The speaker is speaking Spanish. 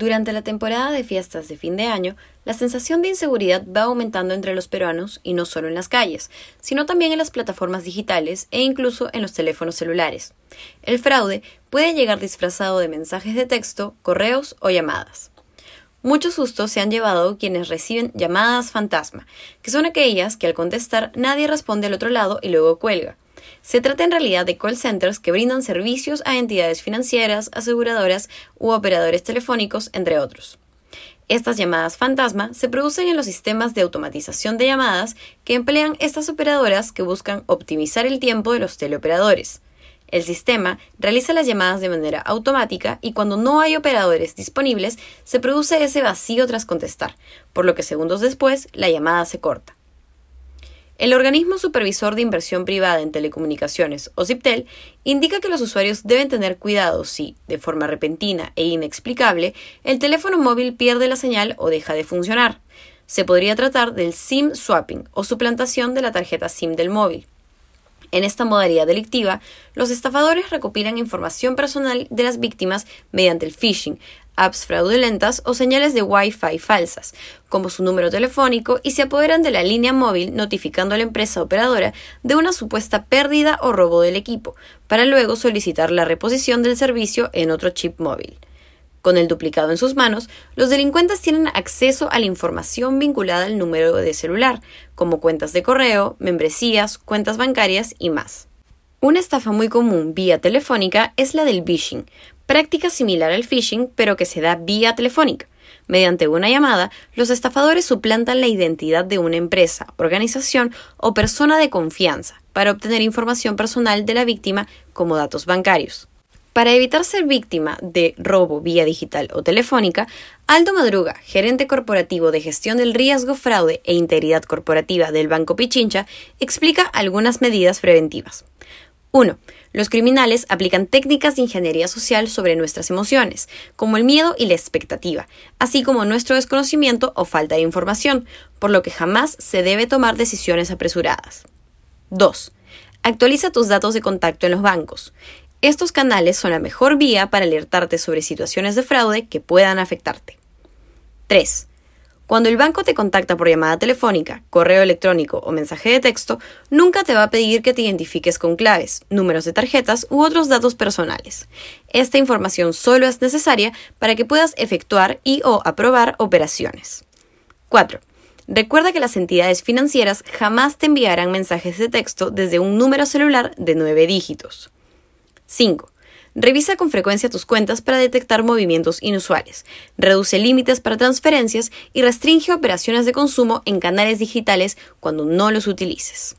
Durante la temporada de fiestas de fin de año, la sensación de inseguridad va aumentando entre los peruanos y no solo en las calles, sino también en las plataformas digitales e incluso en los teléfonos celulares. El fraude puede llegar disfrazado de mensajes de texto, correos o llamadas. Muchos sustos se han llevado quienes reciben llamadas fantasma, que son aquellas que al contestar nadie responde al otro lado y luego cuelga. Se trata en realidad de call centers que brindan servicios a entidades financieras, aseguradoras u operadores telefónicos, entre otros. Estas llamadas fantasma se producen en los sistemas de automatización de llamadas que emplean estas operadoras que buscan optimizar el tiempo de los teleoperadores. El sistema realiza las llamadas de manera automática y cuando no hay operadores disponibles se produce ese vacío tras contestar, por lo que segundos después la llamada se corta. El organismo supervisor de inversión privada en telecomunicaciones, OCIPTEL, indica que los usuarios deben tener cuidado si, de forma repentina e inexplicable, el teléfono móvil pierde la señal o deja de funcionar. Se podría tratar del SIM swapping o suplantación de la tarjeta SIM del móvil. En esta modalidad delictiva, los estafadores recopilan información personal de las víctimas mediante el phishing, apps fraudulentas o señales de Wi-Fi falsas, como su número telefónico, y se apoderan de la línea móvil notificando a la empresa operadora de una supuesta pérdida o robo del equipo, para luego solicitar la reposición del servicio en otro chip móvil. Con el duplicado en sus manos, los delincuentes tienen acceso a la información vinculada al número de celular, como cuentas de correo, membresías, cuentas bancarias y más. Una estafa muy común vía telefónica es la del phishing, práctica similar al phishing pero que se da vía telefónica. Mediante una llamada, los estafadores suplantan la identidad de una empresa, organización o persona de confianza para obtener información personal de la víctima como datos bancarios. Para evitar ser víctima de robo vía digital o telefónica, Aldo Madruga, gerente corporativo de gestión del riesgo, fraude e integridad corporativa del Banco Pichincha, explica algunas medidas preventivas. 1. Los criminales aplican técnicas de ingeniería social sobre nuestras emociones, como el miedo y la expectativa, así como nuestro desconocimiento o falta de información, por lo que jamás se debe tomar decisiones apresuradas. 2. Actualiza tus datos de contacto en los bancos. Estos canales son la mejor vía para alertarte sobre situaciones de fraude que puedan afectarte. 3. Cuando el banco te contacta por llamada telefónica, correo electrónico o mensaje de texto, nunca te va a pedir que te identifiques con claves, números de tarjetas u otros datos personales. Esta información solo es necesaria para que puedas efectuar y o aprobar operaciones. 4. Recuerda que las entidades financieras jamás te enviarán mensajes de texto desde un número celular de 9 dígitos. 5. Revisa con frecuencia tus cuentas para detectar movimientos inusuales. Reduce límites para transferencias y restringe operaciones de consumo en canales digitales cuando no los utilices.